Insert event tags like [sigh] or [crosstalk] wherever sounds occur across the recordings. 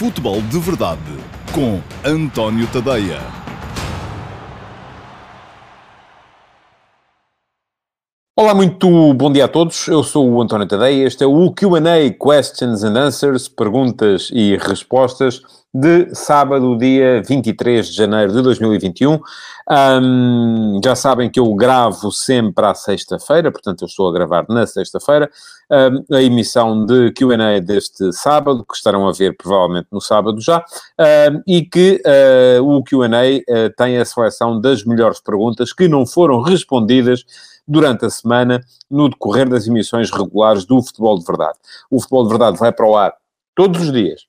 Futebol de Verdade com António Tadeia. Olá, muito bom dia a todos. Eu sou o António Tadeia. Este é o QA Questions and Answers, perguntas e respostas de sábado, dia 23 de janeiro de 2021. Um, já sabem que eu gravo sempre à sexta-feira, portanto, eu estou a gravar na sexta-feira um, a emissão de QA deste sábado, que estarão a ver provavelmente no sábado já, um, e que uh, o QA uh, tem a seleção das melhores perguntas que não foram respondidas durante a semana no decorrer das emissões regulares do Futebol de Verdade. O Futebol de Verdade vai para o ar todos os dias,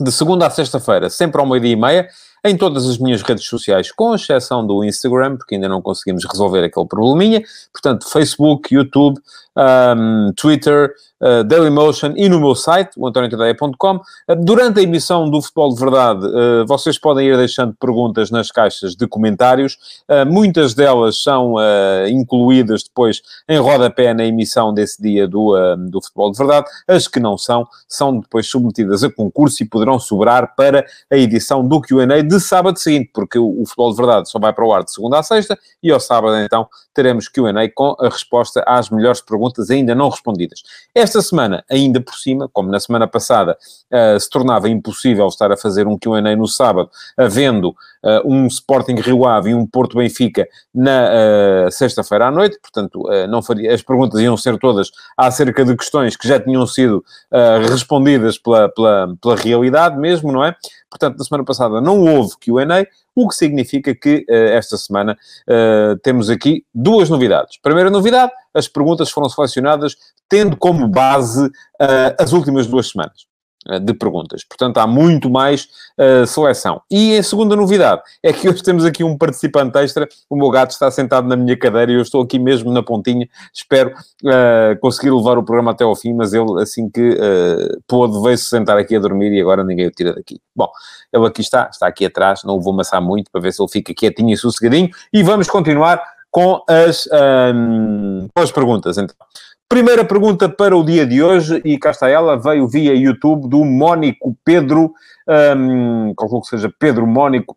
de segunda a sexta-feira, sempre ao meio-dia e meia, em todas as minhas redes sociais, com exceção do Instagram, porque ainda não conseguimos resolver aquele probleminha. Portanto, Facebook, YouTube, um, Twitter, uh, Dailymotion e no meu site, o antoniotadeia.com. Uh, durante a emissão do Futebol de Verdade, uh, vocês podem ir deixando perguntas nas caixas de comentários. Uh, muitas delas são uh, incluídas depois em rodapé na emissão desse dia do, do Futebol de Verdade. As que não são, são depois submetidas a concurso e poderão sobrar para a edição do Q&A de sábado seguinte, porque o, o Futebol de Verdade só vai para o ar de segunda a sexta e ao sábado, então, teremos Q&A com a resposta às melhores perguntas ainda não respondidas. Esta semana, ainda por cima, como na semana passada, uh, se tornava impossível estar a fazer um Q&A no sábado, havendo uh, um Sporting Rio Ave e um Porto Benfica na uh, sexta-feira à noite, portanto, não faria, as perguntas iam ser todas acerca de questões que já tinham sido respondidas pela, pela, pela realidade mesmo, não é? Portanto, na semana passada não houve QA, o que significa que uh, esta semana uh, temos aqui duas novidades. Primeira novidade, as perguntas foram selecionadas tendo como base uh, as últimas duas semanas de perguntas. Portanto, há muito mais uh, seleção. E a segunda novidade é que [laughs] hoje temos aqui um participante extra. O meu gato está sentado na minha cadeira e eu estou aqui mesmo na pontinha. Espero uh, conseguir levar o programa até ao fim, mas ele, assim que uh, pôde, veio-se sentar aqui a dormir e agora ninguém o tira daqui. Bom, ele aqui está, está aqui atrás. Não o vou amassar muito para ver se ele fica quietinho e sossegadinho. E vamos continuar com as, um, com as perguntas, então. Primeira pergunta para o dia de hoje, e cá está ela, veio via YouTube do Mónico Pedro, um, calculo que seja Pedro Mónico,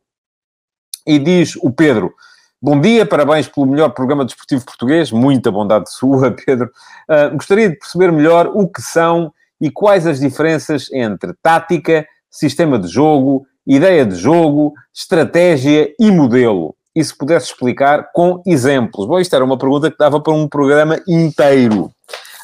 e diz o Pedro, bom dia, parabéns pelo melhor programa desportivo português, muita bondade sua, [laughs] Pedro. Uh, gostaria de perceber melhor o que são e quais as diferenças entre tática, sistema de jogo, ideia de jogo, estratégia e modelo e se pudesse explicar com exemplos. Bom, isto era uma pergunta que dava para um programa inteiro.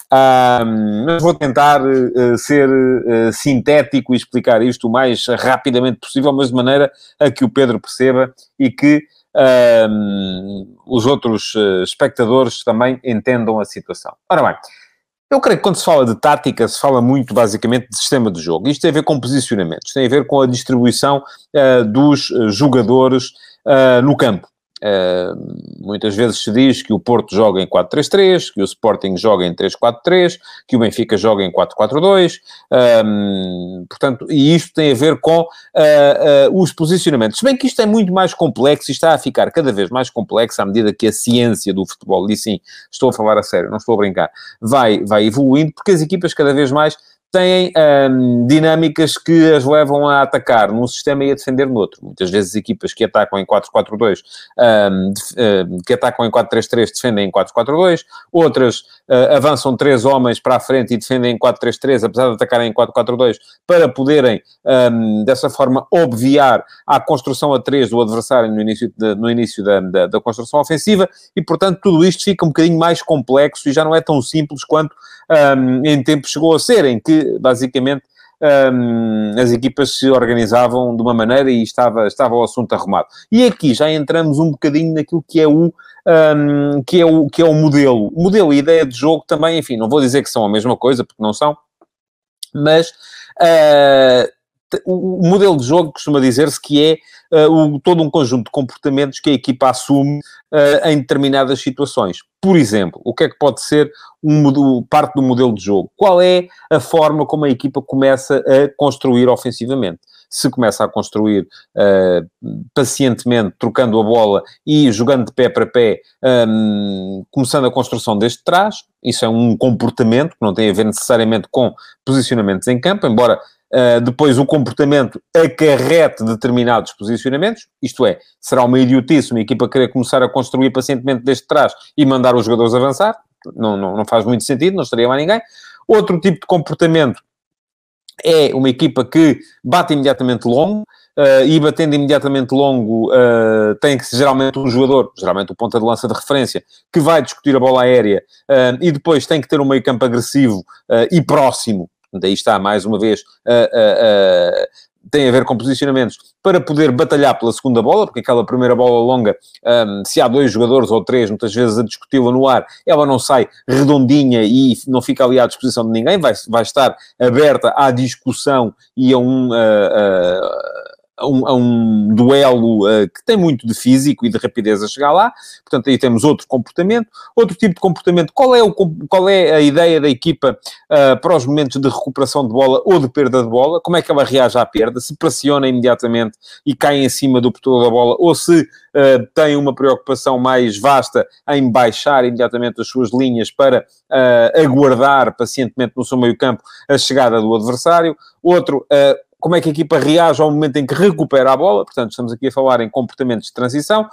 Um, mas vou tentar uh, ser uh, sintético e explicar isto o mais rapidamente possível, mas de maneira a que o Pedro perceba e que os outros uh, espectadores também entendam a situação. Ora bem, eu creio que quando se fala de tática, se fala muito basicamente de sistema de jogo. Isto tem a ver com posicionamentos, tem a ver com a distribuição dos jogadores no campo. Uh, muitas vezes se diz que o Porto joga em 4-3-3, que o Sporting joga em 3-4-3, que o Benfica joga em 4-4-2, um, portanto, e isto tem a ver com uh, uh, os posicionamentos. Se bem que isto é muito mais complexo e está a ficar cada vez mais complexo à medida que a ciência do futebol, e sim, estou a falar a sério, não estou a brincar, vai, vai evoluindo, porque as equipas cada vez mais têm um, dinâmicas que as levam a atacar num sistema e a defender no outro. Muitas vezes equipas que atacam em 4-4-2, um, um, que atacam em 4-3-3 defendem em 4-4-2, outras uh, avançam três homens para a frente e defendem em 4-3-3, apesar de atacarem em 4-4-2, para poderem, dessa forma, obviar a construção a 3 do adversário no início, de, no início da, da, da construção ofensiva, e, portanto, tudo isto fica um bocadinho mais complexo e já não é tão simples quanto em tempo chegou a ser, em que basicamente um, as equipas se organizavam de uma maneira e estava, estava o assunto arrumado. E aqui já entramos um bocadinho naquilo que é o, um, que é o, que é o modelo. O modelo e ideia de jogo também, enfim, não vou dizer que são a mesma coisa, porque não são, mas uh, o modelo de jogo costuma dizer-se que é uh, o, todo um conjunto de comportamentos que a equipa assume uh, em determinadas situações. Por exemplo, o que é que pode ser um, parte do modelo de jogo? Qual é a forma como a equipa começa a construir ofensivamente? Se começa a construir uh, pacientemente, trocando a bola e jogando de pé para pé, um, começando a construção desde trás, isso é um comportamento que não tem a ver necessariamente com posicionamentos em campo, embora uh, depois o comportamento acarrete determinados posicionamentos, isto é, será uma idiotice uma equipa querer começar a construir pacientemente desde trás e mandar os jogadores avançar, não, não, não faz muito sentido, não estaria mais ninguém. Outro tipo de comportamento é uma equipa que bate imediatamente longo, uh, e batendo imediatamente longo, uh, tem que ser geralmente um jogador, geralmente o ponta de lança de referência, que vai discutir a bola aérea, uh, e depois tem que ter um meio campo agressivo e próximo, daí está, mais uma vez, tem a ver com posicionamentos, para poder batalhar pela segunda bola, porque aquela primeira bola longa, um, se há dois jogadores ou três, muitas vezes a discuti-la no ar, ela não sai redondinha e não fica ali à disposição de ninguém, vai, vai estar aberta à discussão e a um. Uh, uh, a um, a um duelo uh, que tem muito de físico e de rapidez a chegar lá. Portanto, aí temos outro comportamento. Outro tipo de comportamento, qual é, o, qual é a ideia da equipa uh, para os momentos de recuperação de bola ou de perda de bola? Como é que ela reage à perda? Se pressiona imediatamente e cai em cima do portador da bola ou se uh, tem uma preocupação mais vasta em baixar imediatamente as suas linhas para aguardar pacientemente no seu meio campo a chegada do adversário. Outro, como é que a equipa reage ao momento em que recupera a bola, portanto, estamos aqui a falar em comportamentos de transição,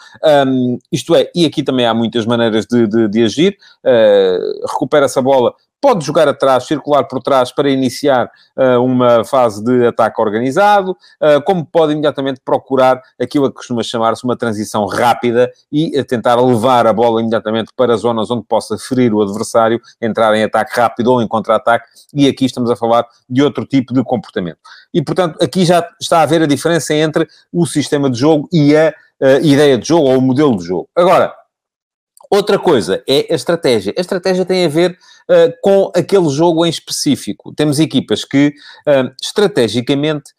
um, isto é, e aqui também há muitas maneiras de, de, de agir, uh, recupera-se a bola pode jogar atrás, circular por trás para iniciar uh, uma fase de ataque organizado, uh, como pode imediatamente procurar aquilo que costuma chamar-se uma transição rápida e uh, tentar levar a bola imediatamente para zonas onde possa ferir o adversário, entrar em ataque rápido ou em contra-ataque, e aqui estamos a falar de outro tipo de comportamento. E, portanto, aqui já está a haver a diferença entre o sistema de jogo e a ideia de jogo ou o modelo de jogo. Agora, Outra coisa é a estratégia. A estratégia tem a ver uh, com aquele jogo em específico. Temos equipas que, uh, estrategicamente,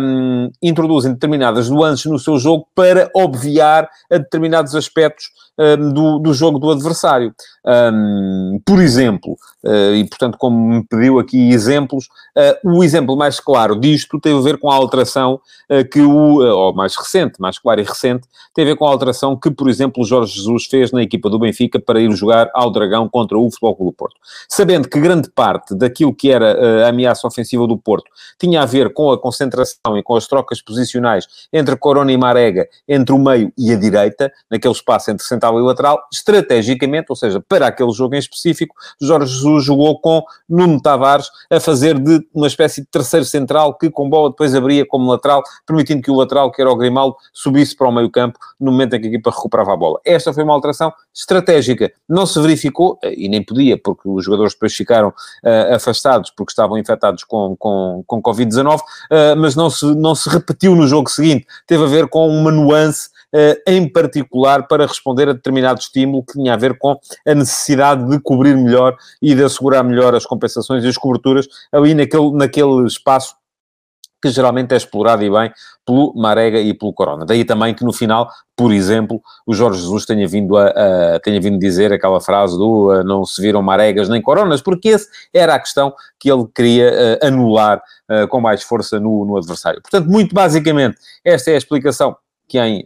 um, introduzem determinadas nuances no seu jogo para obviar a determinados aspectos um, do, do jogo do adversário. Um, por exemplo, uh, e portanto, como me pediu aqui exemplos, uh, o exemplo mais claro disto tem a ver com a alteração uh, que o, ou mais recente, mais claro e recente, tem a ver com a alteração que, por exemplo, o Jorge Jesus fez na equipa do Benfica para ir jogar ao Dragão contra o Futebol Clube do Porto. Sabendo que grande parte daquilo que era a ameaça ofensiva do Porto tinha a ver com a concentração e com as trocas posicionais entre Corona e Marega, entre o meio e a direita, naquele espaço entre central e lateral, estrategicamente, ou seja, para aquele jogo em específico, Jorge Jesus jogou com Nuno Tavares a fazer de uma espécie de terceiro central que com bola depois abria como lateral, permitindo que o lateral, que era o Grimaldo, subisse para o meio campo no momento em que a equipa recuperava a bola. Esta foi uma alteração estratégica. Não se verificou, eh, e nem podia, porque os jogadores depois ficaram uh, afastados porque estavam infectados com, com, com Covid-19, uh, mas não se, não se repetiu no jogo seguinte. Teve a ver com uma nuance em particular para responder a determinado estímulo que tinha a ver com a necessidade de cobrir melhor e de assegurar melhor as compensações e as coberturas ali naquele, naquele espaço que geralmente é explorado e bem pelo Marega e pelo Corona. Daí também que no final, por exemplo, o Jorge Jesus tenha vindo a, a tenha vindo dizer aquela frase do uh, não se viram Maregas nem Coronas, porque esse era a questão que ele queria uh, anular uh, com mais força no, no adversário. Portanto, muito basicamente, esta é a explicação que em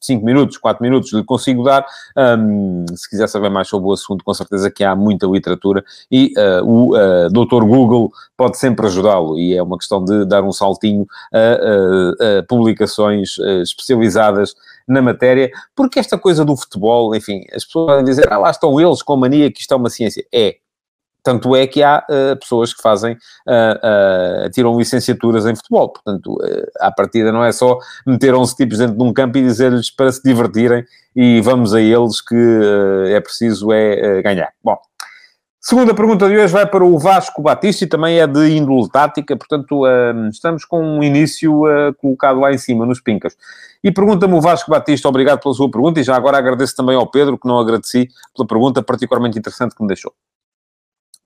5 uh, minutos, 4 minutos lhe consigo dar. Um, se quiser saber mais sobre o assunto, com certeza que há muita literatura e uh, o uh, Dr. Google pode sempre ajudá-lo e é uma questão de dar um saltinho a, a, a publicações especializadas na matéria, porque esta coisa do futebol, enfim, as pessoas podem dizer, ah, lá estão eles com mania que isto é uma ciência. É, tanto é que há uh, pessoas que fazem, uh, uh, tiram licenciaturas em futebol. Portanto, uh, à partida não é só meter 11 tipos dentro de um campo e dizer-lhes para se divertirem e vamos a eles que é preciso é ganhar. Bom, segunda pergunta de hoje vai para o Vasco Batista e também é de índole tática, portanto, estamos com um início colocado lá em cima, nos pincas. E pergunta-me o Vasco Batista, obrigado pela sua pergunta, e já agora agradeço também ao Pedro, que não agradeci pela pergunta particularmente interessante que me deixou.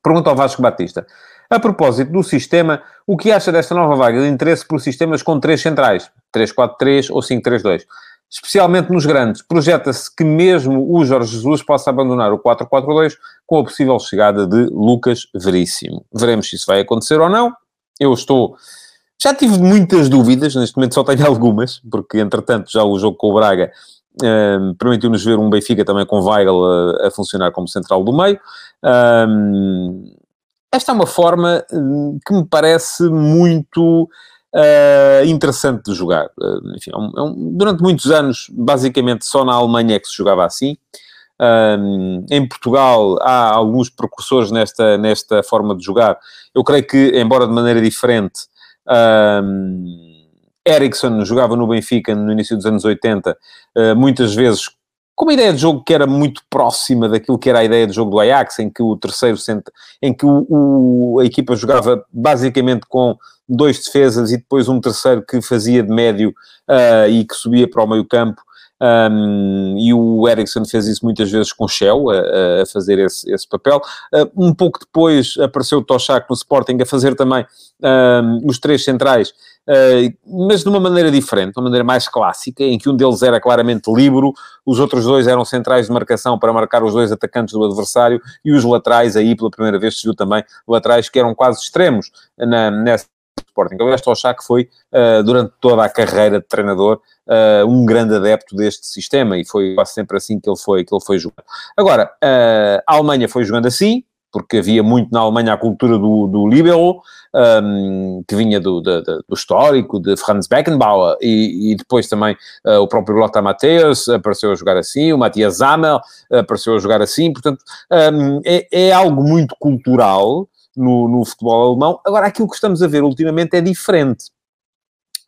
Pergunta ao Vasco Batista. A propósito do sistema, o que acha desta nova vaga de interesse por sistemas com três centrais? 3-4-3 ou 5-3-2? Especialmente nos grandes, projeta-se que mesmo o Jorge Jesus possa abandonar o 4-4-2 com a possível chegada de Lucas Veríssimo. Veremos se isso vai acontecer ou não. Eu estou... Já tive muitas dúvidas, neste momento só tenho [laughs] algumas, porque entretanto já o jogo com o Braga um, permitiu-nos ver um Benfica também com Weigl a, a, funcionar como central do meio. Um, esta é uma forma hum, que me parece muito uh, interessante de jogar. Uh, enfim, é um, é um, durante muitos anos, basicamente só na Alemanha é que se jogava assim. Um, em Portugal há alguns precursores nesta, nesta forma de jogar. Eu creio que, embora de maneira diferente, um, Ericsson jogava no Benfica no início dos anos 80, uh, muitas vezes com uma ideia de jogo que era muito próxima daquilo que era a ideia de jogo do Ajax, em que o terceiro centro, em que o, o, a equipa jogava basicamente com dois defesas e depois um terceiro que fazia de médio uh, e que subia para o meio campo. Um, e o Ericsson fez isso muitas vezes com Shell, a, a fazer esse, esse papel. Uh, um pouco depois apareceu o Toshak no Sporting a fazer também um, os três centrais mas de uma maneira diferente, de uma maneira mais clássica, em que um deles era claramente livre, os outros dois eram centrais de marcação para marcar os dois atacantes do adversário, e os laterais, aí pela primeira vez se viu também laterais que eram quase extremos na, nessa Sporting. Aliás, que foi, uh, durante toda a carreira de treinador, uh, um grande adepto deste sistema, e foi quase sempre assim que ele foi, que ele foi jogando. Agora, uh, a Alemanha foi jogando assim, porque havia muito na Alemanha a cultura do, do libero, um, que vinha do, do, do, histórico, de Franz Beckenbauer, e, e depois também uh, o próprio Lothar Matthäus apareceu a jogar assim, o Matthias Zammel apareceu a jogar assim, portanto, um, é, é, algo muito cultural no, no futebol alemão. Agora, aquilo que estamos a ver ultimamente é diferente.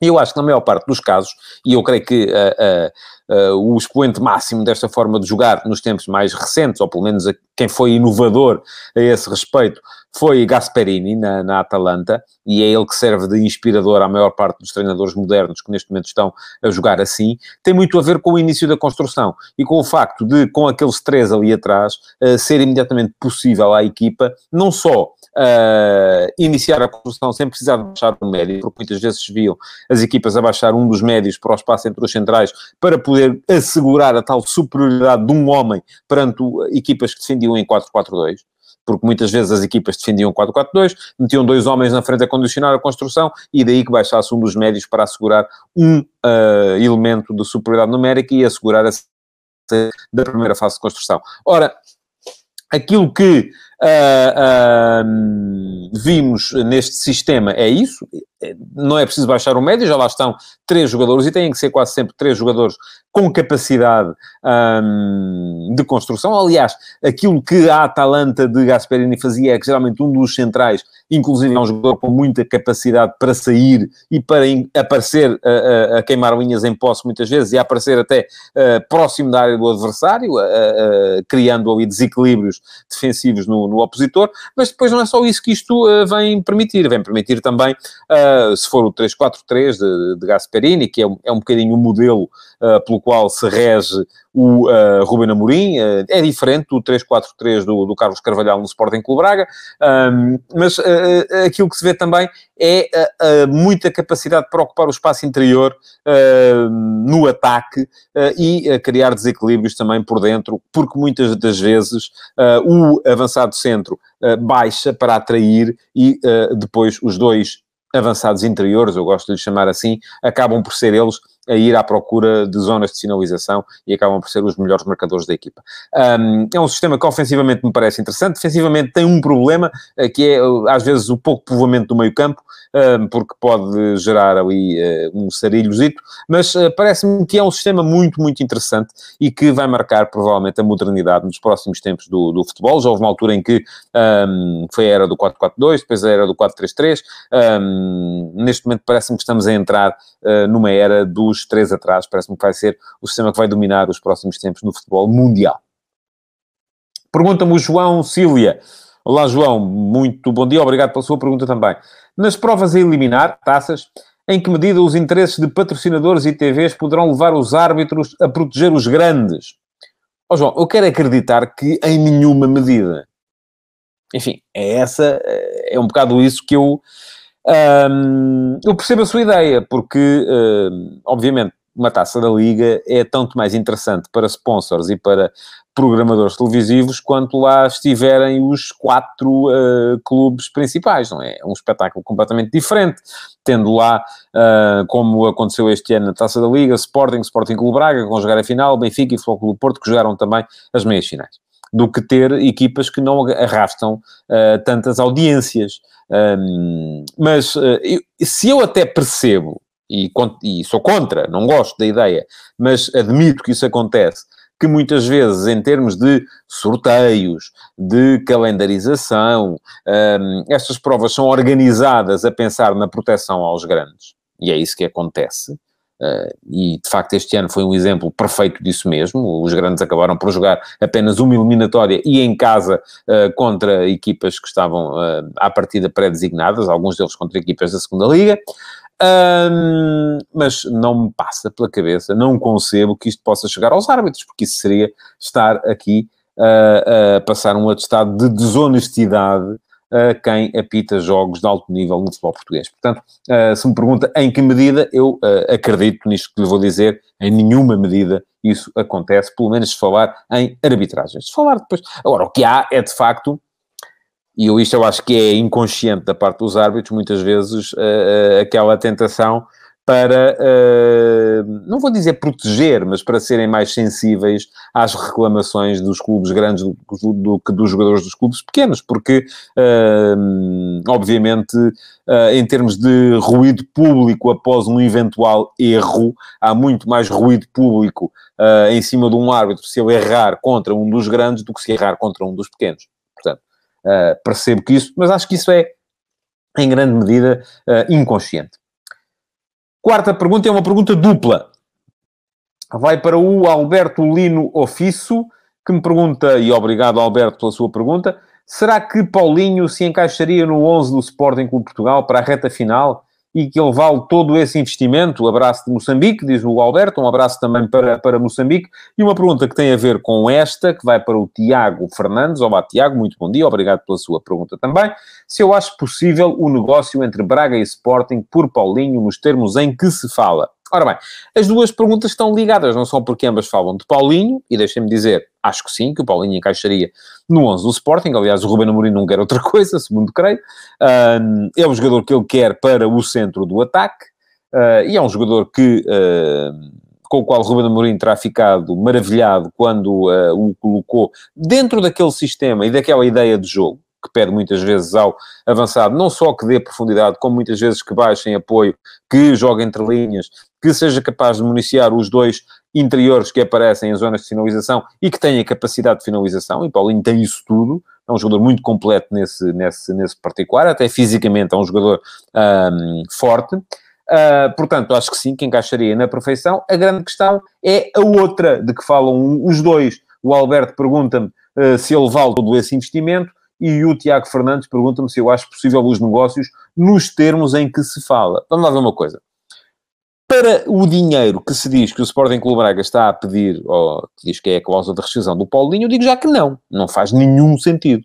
Eu acho que na maior parte dos casos, e eu creio que uh, uh, o expoente máximo desta forma de jogar nos tempos mais recentes, ou pelo menos quem foi inovador a esse respeito, foi Gasperini na, na Atalanta, e é ele que serve de inspirador à maior parte dos treinadores modernos que neste momento estão a jogar assim, tem muito a ver com o início da construção e com o facto de, com aqueles três ali atrás, uh, ser imediatamente possível à equipa, não só uh, iniciar a construção sem precisar de baixar um médio, porque muitas vezes se viam as equipas a baixar um dos médios para o espaço entre os centrais para poder assegurar a tal superioridade de um homem perante equipas que defendiam em 4-4-2 porque muitas vezes as equipas defendiam 4-4-2, metiam dois homens na frente a condicionar a construção e daí que baixasse um dos médios para assegurar um uh, elemento de superioridade numérica e assegurar a da primeira fase de construção. Ora, aquilo que uh, uh, vimos neste sistema é isso, não é preciso baixar o médio, já lá estão três jogadores e têm que ser quase sempre três jogadores com capacidade um, de construção. Aliás, aquilo que a Atalanta de Gasperini fazia é que geralmente um dos centrais, inclusive é um jogador com muita capacidade para sair e para aparecer a, a, queimar linhas em posse muitas vezes e a aparecer até uh, próximo da área do adversário, uh, uh, criando ali desequilíbrios defensivos no, no, opositor. Mas depois não é só isso que isto vem permitir, vem permitir também se for o 3-4-3 de, de Gasperini, que é, é um bocadinho o modelo uh, pelo qual se rege o uh, Ruben Amorim, uh, é diferente do 3-4-3 do, do, Carlos Carvalhal no Sporting Clube Braga, um, mas aquilo que se vê também é muita capacidade para ocupar o espaço interior no ataque e criar desequilíbrios também por dentro, porque muitas das vezes o avançado centro baixa para atrair e depois os dois avançados interiores, eu gosto de lhes chamar assim, acabam por ser eles a ir à procura de zonas de sinalização e acabam por ser os melhores marcadores da equipa. Um, é um sistema que ofensivamente me parece interessante, defensivamente tem um problema, eh, que é às vezes o pouco povoamento do meio campo, um, porque pode gerar ali uh, um sarilhozito, mas parece-me que é um sistema muito, muito interessante e que vai marcar provavelmente a modernidade nos próximos tempos do, do futebol. Já houve uma altura em que um, foi a era do 4-4-2, depois a era do 4-3-3, neste momento parece-me que estamos a entrar uh, numa era dos dos três atrás, parece-me que vai ser o sistema que vai dominar os próximos tempos no futebol mundial. Pergunta-me o João Sília. Olá, João, muito bom dia, obrigado pela sua pergunta também. Nas provas a eliminar, taças, em que medida os interesses de patrocinadores e TVs poderão levar os árbitros a proteger os grandes? Ó oh, João, eu quero acreditar que em nenhuma medida. Enfim, é essa, é um bocado isso que eu um, eu percebo a sua ideia, porque, obviamente, uma taça da Liga é tanto mais interessante para sponsors e para programadores televisivos quanto lá estiverem os quatro uh, clubes principais, não é? É um espetáculo completamente diferente, tendo lá, uh, como aconteceu este ano na Taça da Liga, Sporting, Sporting Clube Braga, vão jogar a final, Benfica e Futebol Clube Porto, que jogaram também as meias finais. Do que ter equipas que não arrastam uh, tantas audiências. Um, mas uh, eu, se eu até percebo, e, e sou contra, não gosto da ideia, mas admito que isso acontece, que muitas vezes, em termos de sorteios, de calendarização, um, estas provas são organizadas a pensar na proteção aos grandes. E é isso que acontece. Uh, e de facto este ano foi um exemplo perfeito disso mesmo. Os grandes acabaram por jogar apenas uma eliminatória e em casa uh, contra equipas que estavam uh, à partida pré-designadas, alguns deles contra equipas da segunda Liga. Um, mas não me passa pela cabeça, não concebo que isto possa chegar aos árbitros, porque isso seria estar aqui a passar um atestado de desonestidade a quem apita jogos de alto nível no futebol português. Portanto, uh, se me pergunta em que medida, eu uh, acredito nisto que lhe vou dizer, em nenhuma medida isso acontece, pelo menos se falar em arbitragens. Se falar depois... Agora, o que há é, de facto, e isto eu acho que é inconsciente da parte dos árbitros, muitas vezes, uh, aquela tentação para, uh, não vou dizer proteger, mas para serem mais sensíveis às reclamações dos clubes grandes do, do, do que dos jogadores dos clubes pequenos, porque, uh, obviamente, uh, em termos de ruído público após um eventual erro, há muito mais ruído público em cima de um árbitro se ele errar contra um dos grandes do que se errar contra um dos pequenos. Portanto, percebo que isso, mas acho que isso é, em grande medida, inconsciente. Quarta pergunta é uma pergunta dupla. Vai para o Alberto Lino Ofiço, que me pergunta, e obrigado Alberto pela sua pergunta, será que Paulinho se encaixaria no 11 do Sporting Clube Portugal para a reta final? E que ele vale todo esse investimento. Abraço de Moçambique, diz o Alberto, um abraço também para, para Moçambique. E uma pergunta que tem a ver com esta, que vai para o Tiago Fernandes. Olá, Tiago, muito bom dia, obrigado pela sua pergunta também. Se eu acho possível o negócio entre Braga e Sporting por Paulinho nos termos em que se fala. Ora bem, as duas perguntas estão ligadas, não só porque ambas falam de Paulinho, e deixem-me dizer, acho que sim, que o Paulinho encaixaria no 11 do Sporting, aliás o Ruben Amorim não quer outra [laughs] coisa, segundo creio, uh, é o jogador que ele quer para o centro do ataque, uh, e é um jogador que... Uh, com o qual Ruben Amorim terá ficado maravilhado quando o colocou dentro daquele sistema e daquela ideia de jogo, que pede muitas vezes ao avançado, não só que dê profundidade, como muitas vezes que baixe em apoio, que jogue entre linhas, que seja capaz de municiar os dois interiores que aparecem em zonas de finalização e que tenha capacidade de finalização, e Paulinho tem isso tudo, é um jogador muito completo nesse, nesse, nesse particular, até fisicamente é um jogador forte. Uh, portanto, acho que sim, que encaixaria na perfeição. A grande questão é a outra de que falam os dois. O Alberto pergunta-me uh, se ele vale todo esse investimento e o Tiago Fernandes pergunta-me se eu acho possível os negócios nos termos em que se fala. Vamos lá ver uma coisa. Para o dinheiro que se diz que o Sporting Clube Braga está a pedir, ou que diz que é a cláusula de rescisão do Paulinho, eu digo já que não. Não faz nenhum sentido.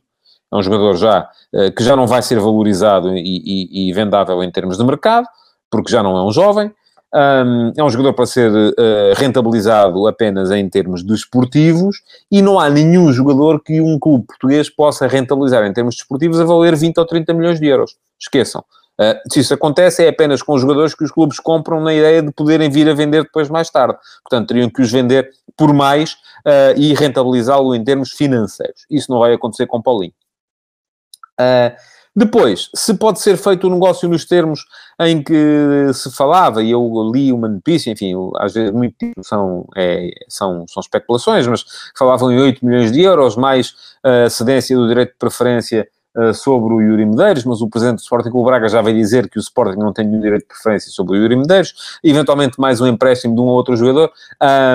É um jogador já eh, que já não vai ser valorizado e, e, e vendável em termos de mercado, porque já não é um jovem. Um, é um jogador para ser uh, rentabilizado apenas em termos desportivos e não há nenhum jogador que um clube português possa rentabilizar em termos desportivos a valer 20 ou 30 milhões de euros. Esqueçam. Uh, se isso acontece, é apenas com os jogadores que os clubes compram na ideia de poderem vir a vender depois mais tarde. Portanto, teriam que os vender por mais uh, e rentabilizá-lo em termos financeiros. Isso não vai acontecer com Paulinho. Uh, depois, se pode ser feito o negócio nos termos em que se falava, e eu li uma notícia, enfim, às vezes muito são, é, são, são especulações, mas falavam em 8 milhões de euros, mais a cedência do direito de preferência uh, sobre o Yuri Medeiros, mas o presidente do Sporting Clube Braga já veio dizer que o Sporting não tem nenhum direito de preferência sobre o Yuri Medeiros, eventualmente mais um empréstimo de um ou outro jogador,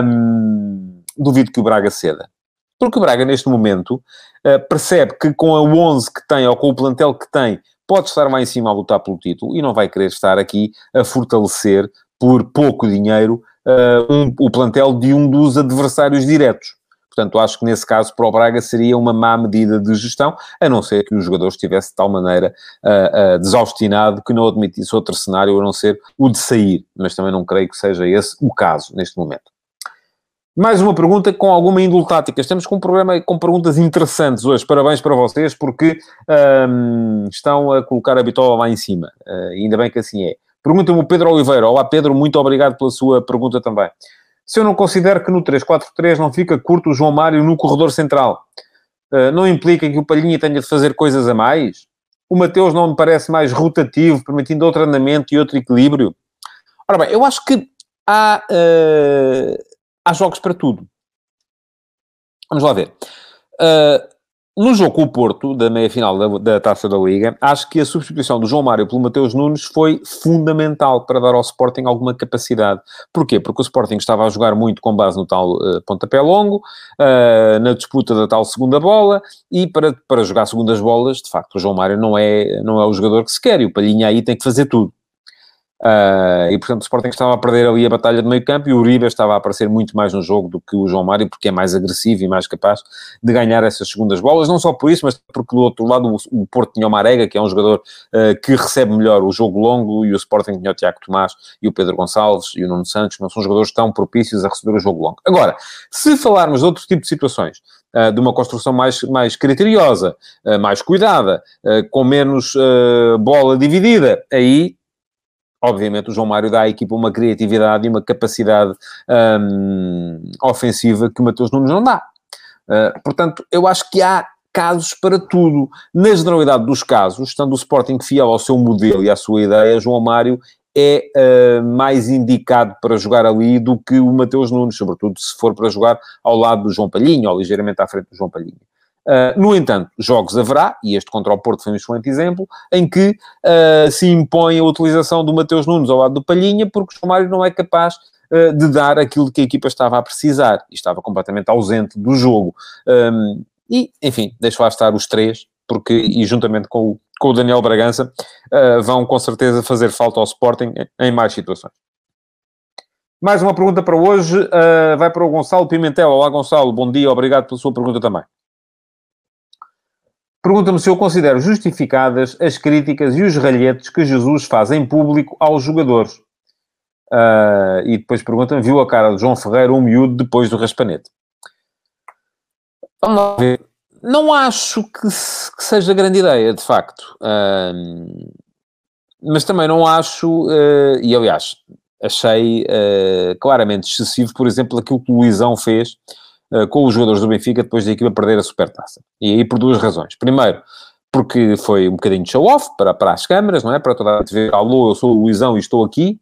um, duvido que o Braga ceda. Porque o Braga, neste momento, uh, percebe que com a 11 que tem, ou com o plantel que tem, pode estar lá em cima a lutar pelo título e não vai querer estar aqui a fortalecer por pouco dinheiro uh, um, o plantel de um dos adversários diretos. Portanto, acho que nesse caso para o Braga seria uma má medida de gestão, a não ser que o jogador estivesse de tal maneira uh, uh, desaustinado que não admitisse outro cenário a não ser o de sair. Mas também não creio que seja esse o caso neste momento. Mais uma pergunta com alguma índole tática. Estamos com um programa com perguntas interessantes hoje. Parabéns para vocês, porque um, estão a colocar a bitola lá em cima. Uh, ainda bem que assim é. Pergunta-me o Pedro Oliveira. Olá, Pedro, muito obrigado pela sua pergunta também. Se eu não considero que no 3-4-3 não fica curto o João Mário no corredor central, uh, não implica que o Palhinha tenha de fazer coisas a mais? O Mateus não me parece mais rotativo, permitindo outro andamento e outro equilíbrio? Ora bem, eu acho que há, uh, há jogos para tudo. Vamos lá ver. Uh, no jogo com o Porto, da meia-final da, da, Taça da Liga, acho que a substituição do João Mário pelo Mateus Nunes foi fundamental para dar ao Sporting alguma capacidade. Porquê? Porque o Sporting estava a jogar muito com base no tal uh, pontapé longo, uh, na disputa da tal segunda bola, e para, para jogar segundas bolas, de facto, o João Mário não é, não é o jogador que se quer, e o Palhinha aí tem que fazer tudo. Uh, e, portanto, o Sporting estava a perder ali a batalha de meio campo e o Uribe estava a aparecer muito mais no jogo do que o João Mário, porque é mais agressivo e mais capaz de ganhar essas segundas bolas. Não só por isso, mas porque do outro lado o, Porto tinha o Marega, que é um jogador uh, que recebe melhor o jogo longo, e o Sporting tinha o Tiago Tomás e o Pedro Gonçalves e o Nuno Santos, não são jogadores estão propícios a receber o jogo longo. Agora, se falarmos de outro tipo de situações, Uh, de uma construção mais, mais criteriosa, uh, mais cuidada, uh, com menos bola dividida, aí obviamente o João Mário dá à equipa uma criatividade e uma capacidade um, ofensiva que o Mateus Nunes não dá. Uh, portanto, eu acho que há casos para tudo. Na generalidade dos casos, estando o Sporting fiel ao seu modelo e à sua ideia, João Mário é uh, mais indicado para jogar ali do que o Mateus Nunes, sobretudo se for para jogar ao lado do João Palhinha, ou ligeiramente à frente do João Palhinha. Uh, no entanto, jogos haverá, e este contra o Porto foi um excelente exemplo, em que uh, se impõe a utilização do Mateus Nunes ao lado do Palhinha, porque o João Mário não é capaz uh, de dar aquilo que a equipa estava a precisar, e estava completamente ausente do jogo. Um, e, enfim, deixo lá estar os três, porque, e juntamente com o, com o Daniel Bragança, vão com certeza fazer falta ao Sporting em mais situações. Mais uma pergunta para hoje, vai para o Gonçalo Pimentel. Olá, Gonçalo, bom dia, obrigado pela sua pergunta também. Pergunta-me se eu considero justificadas as críticas e os ralhetes que Jesus faz em público aos jogadores. Uh, e depois pergunta-me, viu a cara de João Ferreira, um miúdo, depois do raspanete? Vamos lá ver. Não acho que, que seja grande ideia, de facto. Uh, mas também não acho, uh, e aliás, achei claramente excessivo, por exemplo, aquilo que o Luizão fez com os jogadores do Benfica depois da equipa perder a Supertaça. E aí por duas razões. Primeiro, porque foi um bocadinho de show-off para, para as câmaras, não é? Para toda a gente ver, alô, eu sou o Luizão e estou aqui.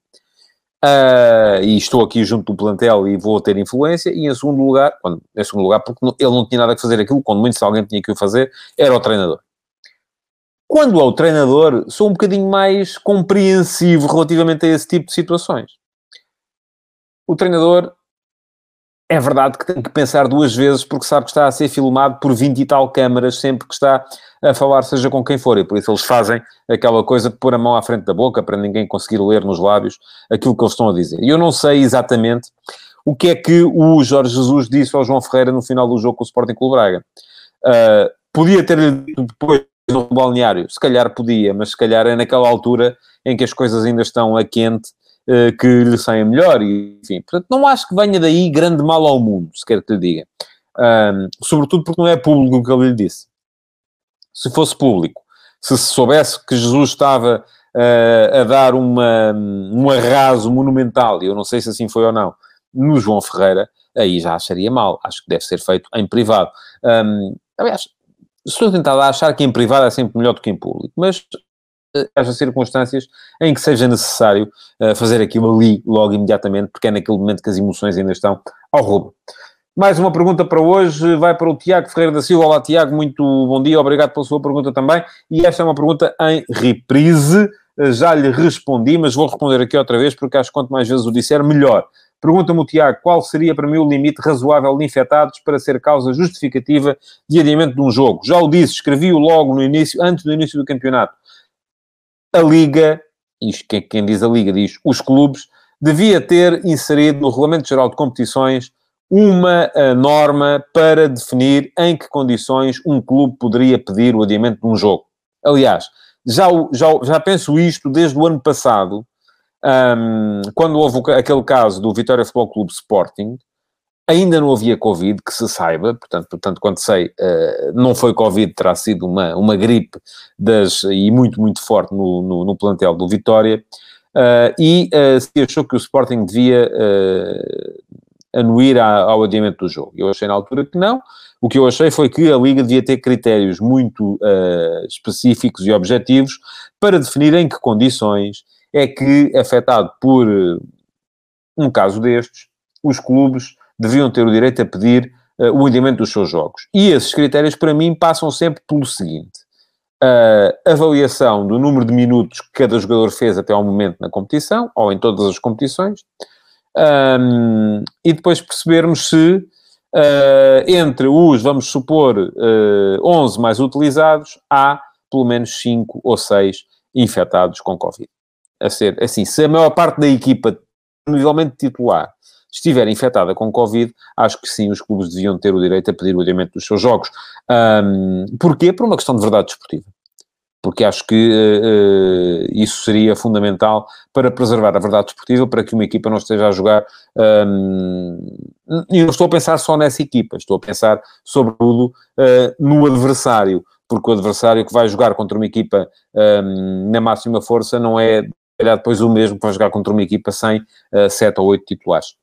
Uh, e estou aqui junto do plantel e vou ter influência. E em segundo lugar, quando, em segundo lugar, porque ele não tinha nada a fazer aquilo, quando muito se alguém tinha que o fazer, era o treinador. Quando é o treinador, sou um bocadinho mais compreensivo relativamente a esse tipo de situações. O treinador é verdade que tem que pensar duas vezes porque sabe que está a ser filmado por 20 e tal câmaras sempre que está a falar, seja com quem for, e por isso eles fazem aquela coisa de pôr a mão à frente da boca para ninguém conseguir ler nos lábios aquilo que eles estão a dizer. E eu não sei exatamente o que é que o Jorge Jesus disse ao João Ferreira no final do jogo com o Sporting Clube Braga. Uh, podia ter-lhe depois no balneário, se calhar podia, mas se calhar é naquela altura em que as coisas ainda estão a quente eh, que lhe saia melhor, e, enfim. Portanto, não acho que venha daí grande mal ao mundo, se quer que lhe diga. Um, sobretudo porque não é público o que ele lhe disse. Se fosse público, se se soubesse que Jesus estava uh, a dar uma, um arraso monumental, e eu não sei se assim foi ou não, no João Ferreira, aí já acharia mal. Acho que deve ser feito em privado. Um, aliás, estou tentado a achar que em privado é sempre melhor do que em público, mas haja circunstâncias em que seja necessário uh, fazer aquilo ali logo imediatamente, porque é naquele momento que as emoções ainda estão ao roubo. Mais uma pergunta para hoje, vai para o Tiago Ferreira da Silva. Olá, Tiago, muito bom dia, obrigado pela sua pergunta também. E esta é uma pergunta em reprise, eh, já lhe respondi, mas vou responder aqui outra vez, porque acho que quanto mais vezes o disser, melhor. Pergunta-me o Tiago, qual seria para mim o limite razoável de infectados para ser causa justificativa de adiamento de um jogo? Já o disse, escrevi-o logo no início, antes do início do campeonato a Liga, isto quem diz a Liga diz os clubes, devia ter inserido no Regulamento Geral de Competições uma uh, norma para definir em que condições um clube poderia pedir o adiamento de um jogo. Aliás, já, já, já penso isto desde o ano passado, um, quando houve aquele caso do Vitória Futebol Clube Sporting, Ainda não havia Covid, que se saiba, portanto, portanto quando sei, uh, não foi Covid, terá sido uma, uma gripe das, e muito, muito forte no, no, no plantel do Vitória, uh, e uh, se achou que o Sporting devia anuir ao adiamento do jogo. Eu achei na altura que não, O que eu achei foi que a Liga devia ter critérios muito uh, específicos e objetivos para definir em que condições é que, afetado por uh, um caso destes, os clubes deviam ter o direito a pedir uh, o adiamento dos seus jogos. E esses critérios, para mim, passam sempre pelo seguinte. A avaliação do número de minutos que cada jogador fez até ao momento na competição, ou em todas as competições, um, e depois percebermos se uh, entre os, vamos supor, uh, eh, 11 mais utilizados, há pelo menos 5 ou 6 infectados com Covid. A ser, assim, se a maior parte da equipa, nivelmente titular, estiver infectada com Covid, acho que sim, os clubes deviam ter o direito a pedir o adiamento dos seus jogos. Um, porquê? Por uma questão de verdade desportiva porque acho que uh, isso seria fundamental para preservar a verdade desportiva, para que uma equipa não esteja a jogar. Um, e não estou a pensar só nessa equipa, estou a pensar, sobretudo, uh, no adversário, porque o adversário que vai jogar contra uma equipa um, na máxima força não é, depois o mesmo que vai jogar contra uma equipa sem uh, sete ou oito titulares.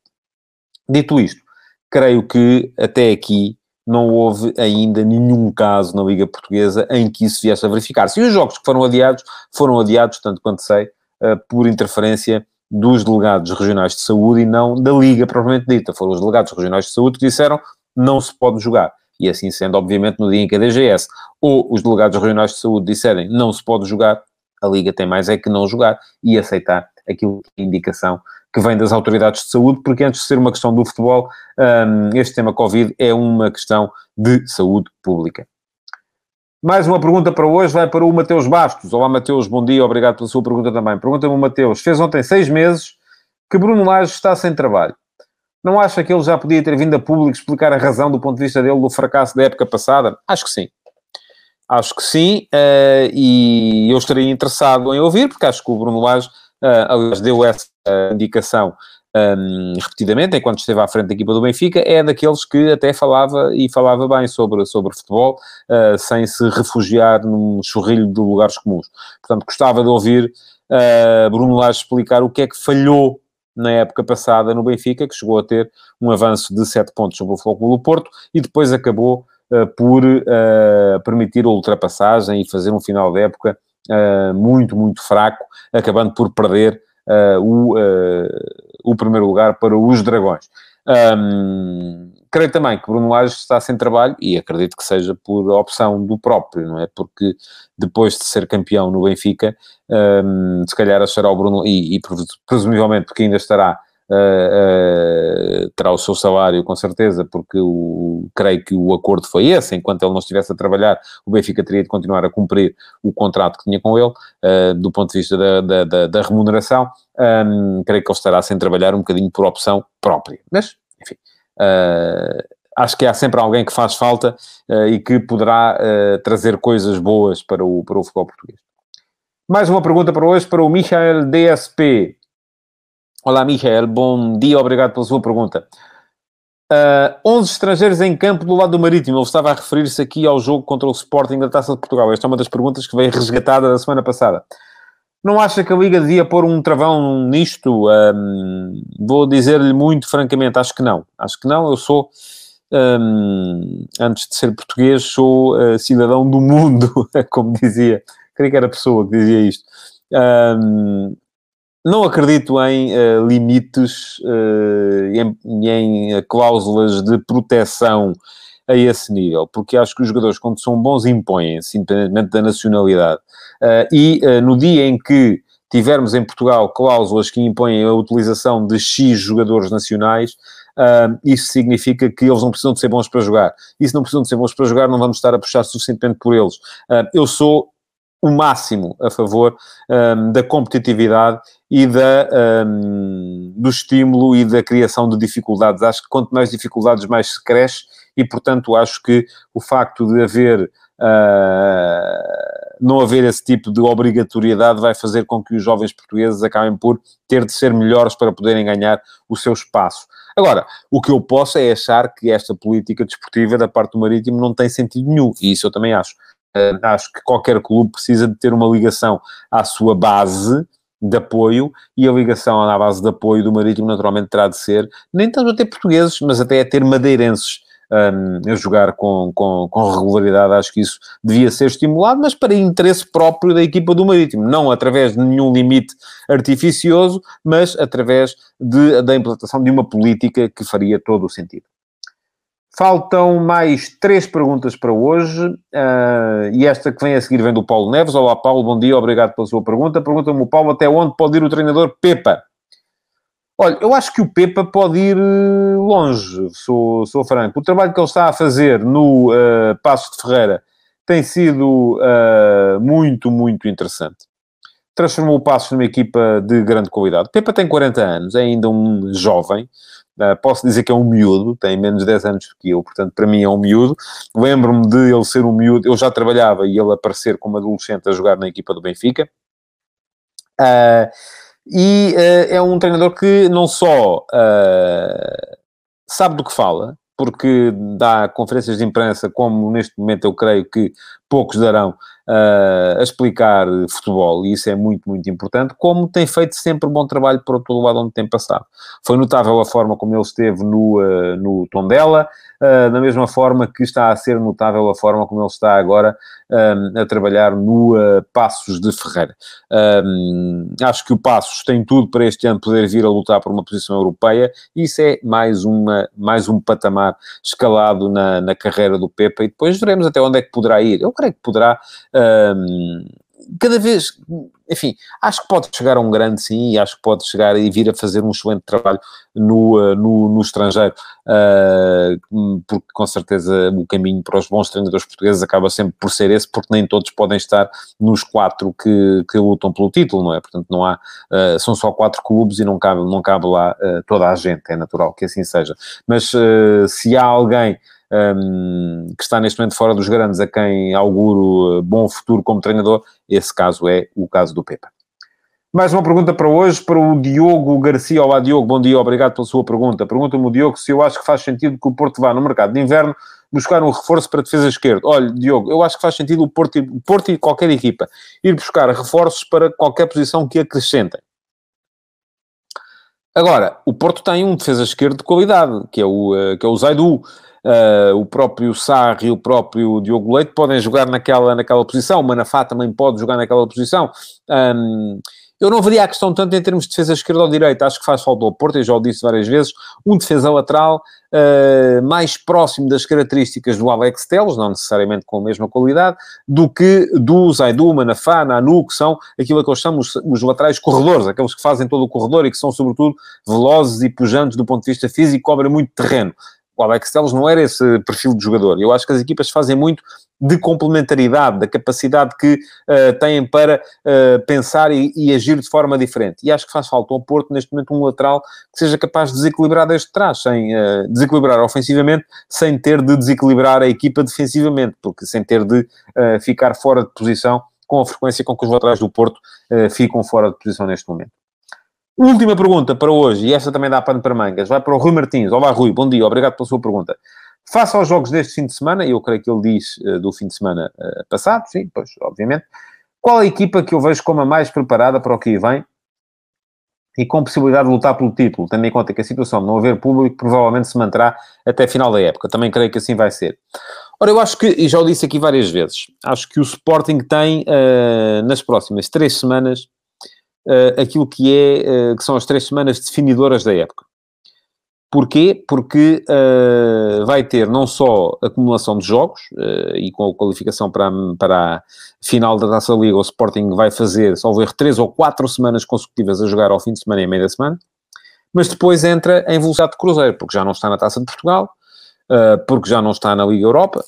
Dito isto, creio que até aqui não houve ainda nenhum caso na Liga Portuguesa em que isso viesse a verificar-se. E os jogos que foram adiados, foram adiados, tanto quanto sei, eh, por interferência dos delegados regionais de saúde e não da Liga propriamente dita. Foram os delegados regionais de saúde que disseram não se pode jogar. E assim sendo, obviamente, no dia em que a DGS ou os delegados regionais de saúde disserem não se pode jogar, a Liga tem mais é que não jogar e aceitar aquilo que é indicação que vem das autoridades de saúde, porque antes de ser uma questão do futebol, um, este tema Covid é uma questão de saúde pública. Mais uma pergunta para hoje vai para o Mateus Bastos. Olá, Mateus, bom dia, obrigado pela sua pergunta também. Pergunta-me o Mateus, fez ontem seis meses que Bruno Lage está sem trabalho. Não acha que ele já podia ter vindo a público explicar a razão do ponto de vista dele do fracasso da época passada? Acho que sim. Acho que sim, uh, e eu estaria interessado em ouvir, porque acho que o Bruno Lage uh, aliás, deu essa indicação um, repetidamente, enquanto esteve à frente da equipa do Benfica, é daqueles que até falava e falava bem sobre, sobre futebol, uh, sem se refugiar num chorrilho de lugares comuns. Portanto, gostava de ouvir uh, Bruno Lage explicar o que é que falhou na época passada no Benfica, que chegou a ter um avanço de 7 pontos sobre o Futebol do Porto e depois acabou uh, por permitir a ultrapassagem e fazer um final de época muito, muito fraco, acabando por perder o, uh, o primeiro lugar para os Dragões. Um, creio também que Bruno Lage está sem trabalho e acredito que seja por opção do próprio, não é? Porque depois de ser campeão no Benfica, um, se calhar achará o Bruno, e, e presumivelmente porque ainda estará Uh, terá o seu salário com certeza, porque o, creio que o acordo foi esse, enquanto ele não estivesse a trabalhar, o Benfica teria de continuar a cumprir o contrato que tinha com ele, uh, do ponto de vista da, da, da, da remuneração, um, creio que ele estará sem trabalhar um bocadinho por opção própria, mas, enfim, acho que há sempre alguém que faz falta e que poderá trazer coisas boas para o, para o futebol português. Mais uma pergunta para hoje, para o Michael DSP. Olá, Michael, bom dia, obrigado pela sua pergunta. Uh, 11 estrangeiros em campo do lado do Marítimo. Ele estava a referir-se aqui ao jogo contra o Sporting da Taça de Portugal. Esta é uma das perguntas que veio resgatada da semana passada. Não acha que a Liga devia pôr um travão nisto? Um, vou dizer-lhe muito francamente, acho que não. Acho que não. Eu sou, um, antes de ser português, sou uh, cidadão do mundo, [laughs] como dizia. Creio que era a pessoa que dizia isto. Um, não acredito em uh, limites e em, em uh, cláusulas de proteção a esse nível, porque acho que os jogadores, quando são bons, impõem-se, independentemente da nacionalidade. e no dia em que tivermos em Portugal cláusulas que impõem a utilização de X jogadores nacionais, Uh, isso significa que eles não precisam de ser bons para jogar. E se não precisam de ser bons para jogar, não vamos estar a puxar suficientemente por eles. Uh, eu sou o máximo a favor um, da competitividade e da, um, do estímulo e da criação de dificuldades. Acho que quanto mais dificuldades, mais se cresce e, portanto, acho que o facto de haver... Uh, não haver esse tipo de obrigatoriedade vai fazer com que os jovens portugueses acabem por ter de ser melhores para poderem ganhar o seu espaço. Agora, o que eu posso é achar que esta política desportiva da parte do Marítimo não tem sentido nenhum, e isso eu também acho. Uh, acho que qualquer clube precisa de ter uma ligação à sua base de apoio e a ligação à base de apoio do Marítimo naturalmente terá de ser, nem tanto a ter portugueses, mas até a ter madeirenses. um, a jogar com, com, com, regularidade, acho que isso devia ser estimulado, mas para interesse próprio da equipa do Marítimo, não através de nenhum limite artificioso, mas através de, da implantação de uma política que faria todo o sentido. Faltam mais três perguntas para hoje, uh, e esta que vem a seguir vem do Paulo Neves. Olá, Paulo, bom dia, obrigado pela sua pergunta. Pergunta-me o Paulo até onde pode ir o treinador Pepa? Olha, eu acho que o Pepa pode ir eh, longe, sou, sou franco. O trabalho que ele está a fazer no uh, Passos de Ferreira tem sido uh, muito, muito interessante. Transformou o Passos numa equipa de grande qualidade. Pepa tem 40 anos, é ainda um jovem, posso dizer que é um miúdo, tem menos de 10 anos que eu, portanto, para mim é um miúdo. Lembro-me de ele ser um miúdo, eu já trabalhava e ele aparecer como adolescente a jogar na equipa do Benfica. Uh, e uh, é um treinador que não só sabe do que fala, porque dá conferências de imprensa, como neste momento eu creio que poucos darão, uh, a explicar futebol, e isso é muito, muito importante, como tem feito sempre bom trabalho para todo lado onde tem passado. Foi notável a forma como ele esteve no, uh, no Tondela, uh, da mesma forma que está a ser notável a forma como ele está agora a trabalhar no uh, Passos de Ferreira. Acho que o Passos tem tudo para este ano poder vir a lutar por uma posição europeia, e isso é mais, uma, mais um patamar escalado na, na carreira do Pepa, e depois veremos até onde é que poderá ir. Eu creio que poderá um, cada vez, enfim, acho que pode chegar a um grande sim, e acho que pode chegar e vir a fazer um excelente trabalho no, uh, no, no estrangeiro, uh, porque com certeza o caminho para os bons treinadores portugueses acaba sempre por ser esse, porque nem todos podem estar nos quatro que, que lutam pelo título, não é? Portanto, não há, uh, são só quatro clubes e não cabe, não cabe lá toda a gente, é natural que assim seja. Mas se há alguém um, que está neste momento fora dos grandes, a quem auguro eh, bom futuro como treinador, esse caso é o caso do Pepa. Mais uma pergunta para hoje, para o Diogo Garcia. Olá, Diogo, bom dia, obrigado pela sua pergunta. Pergunta-me Diogo se eu acho que faz sentido que o Porto vá no mercado de inverno buscar um reforço para a defesa esquerda. Olha, Diogo, eu acho que faz sentido o Porto, o Porto e qualquer equipa ir buscar reforços para qualquer posição que acrescentem. Agora, o Porto tem um defesa esquerdo de qualidade, que é o, eh, que é o Zaidu. Uh, o próprio Sarri e o próprio Diogo Leite podem jogar naquela, naquela posição, o Manafá também pode jogar naquela posição. Um, eu não veria a questão tanto em termos de defesa esquerda ou direita, acho que faz falta ao Porto, eu já o disse várias vezes, um defesa lateral uh, mais próximo das características do Alex Teles, não necessariamente com a mesma qualidade, do que do Zaidu, Manafá, Nanu, que são aquilo que eu chamo os, os, laterais corredores, aqueles que fazem todo o corredor e que são, sobretudo, velozes e pujantes do ponto de vista físico, cobrem muito terreno o Alex Telles não era esse perfil de jogador. Eu acho que as equipas fazem muito de complementaridade, da capacidade que uh, têm para uh, pensar e, e, agir de forma diferente. E acho que faz falta ao Porto, neste momento, um lateral que seja capaz de desequilibrar desde trás, sem uh, desequilibrar ofensivamente, sem ter de desequilibrar a equipa defensivamente, porque sem ter de ficar fora de posição com a frequência com que os laterais do Porto ficam fora de posição neste momento. Última pergunta para hoje, e esta também dá pano para mangas, vai para o Rui Martins. Olá, Rui, bom dia, obrigado pela sua pergunta. Faça aos jogos deste fim de semana, e eu creio que ele diz uh, do fim de semana uh, passado, sim, pois, obviamente. Qual a equipa que eu vejo como a mais preparada para o que vem e com possibilidade de lutar pelo título, tendo em conta que a situação de não haver público provavelmente se manterá até final da época. Também creio que assim vai ser. Ora, eu acho que, e já o disse aqui várias vezes, acho que o Sporting tem uh, nas próximas três semanas uh, aquilo que, é, uh, que são as três semanas definidoras da época. Porquê? Porque uh, vai ter não só acumulação de jogos, uh, e com a qualificação para para a final da Taça Liga, o Sporting vai fazer, só ver, três ou quatro semanas consecutivas a jogar ao fim de semana e à meia semana, mas depois entra em velocidade de cruzeiro, porque já não está na Taça de Portugal, uh, porque já não está na Liga Europa,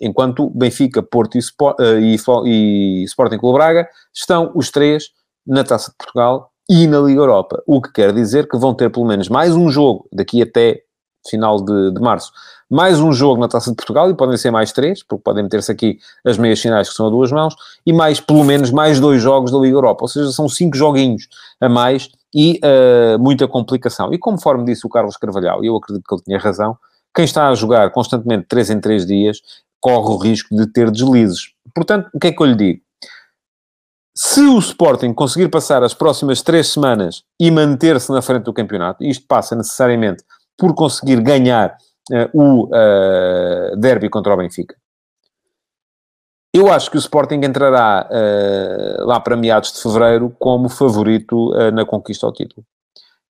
enquanto Benfica, Porto e, Sport, e, e Sporting Clube Braga estão os três na Taça de Portugal e na Liga Europa. O que quer dizer que vão ter pelo menos mais um jogo daqui até final de, de março. Mais um jogo na Taça de Portugal, e podem ser mais três, porque podem meter-se aqui as meias finais, que são a duas mãos, e mais, pelo menos, mais dois jogos da Liga Europa. Ou seja, são cinco joguinhos a mais e uh, muita complicação. E conforme disse o Carlos Carvalhal, e eu acredito que ele tinha razão, quem está a jogar constantemente três em três dias corre o risco de ter deslizes. Portanto, o que é que eu lhe digo? Se o Sporting conseguir passar as próximas três semanas e manter-se na frente do campeonato, isto passa necessariamente por conseguir ganhar o derby contra o Benfica. Eu acho que o Sporting entrará uh, lá para meados de fevereiro como favorito uh, na conquista ao título.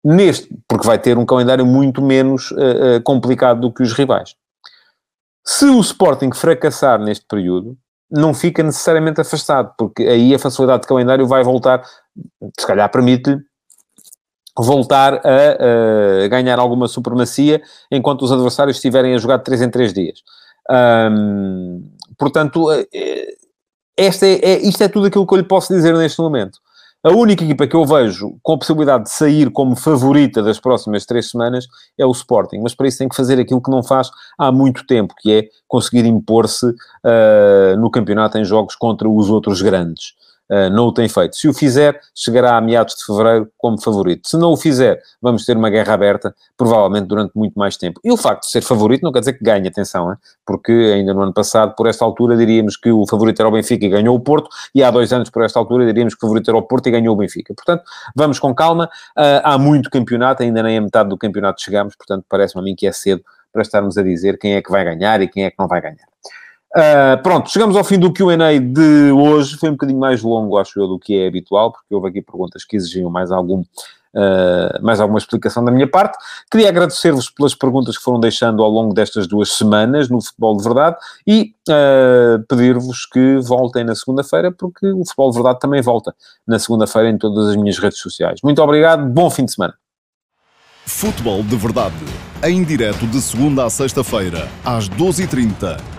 Neste, porque vai ter um calendário muito menos uh, complicado do que os rivais. Se o Sporting fracassar neste período, não fica necessariamente afastado, porque aí a facilidade de calendário vai voltar, se calhar permite-lhe voltar a, a, ganhar alguma supremacia enquanto os adversários estiverem a jogar de 3 em 3 dias. Portanto, eh, eh, esta é, é, isto é tudo aquilo que eu lhe posso dizer neste momento. A única equipa que eu vejo com a possibilidade de sair como favorita das próximas três semanas é o Sporting, mas para isso tem que fazer aquilo que não faz há muito tempo, que é conseguir impor-se uh, no campeonato em jogos contra os outros grandes. Uh, não o tem feito. Se o fizer, chegará a meados de fevereiro como favorito. Se não o fizer, vamos ter uma guerra aberta, provavelmente durante muito mais tempo. E o facto de ser favorito não quer dizer que ganhe, atenção, hein? porque ainda no ano passado, por esta altura, diríamos que o favorito era o Benfica e ganhou o Porto, e há dois anos, por esta altura, diríamos que o favorito era o Porto e ganhou o Benfica. Portanto, vamos com calma. Uh, há muito campeonato, ainda nem a metade do campeonato chegamos, portanto, parece-me a mim que é cedo para estarmos a dizer quem é que vai ganhar e quem é que não vai ganhar. Uh, pronto, chegamos ao fim do QA de hoje. Foi um bocadinho mais longo, acho eu, do que é habitual, porque houve aqui perguntas que exigiam mais algum. Uh, mais alguma explicação da minha parte. Queria agradecer-vos pelas perguntas que foram deixando ao longo destas duas semanas no Futebol de Verdade e uh, pedir-vos que voltem na segunda-feira, porque o Futebol de Verdade também volta na segunda-feira em todas as minhas redes sociais. Muito obrigado, bom fim de semana. Futebol de Verdade, em direto de segunda a sexta-feira, às 12h30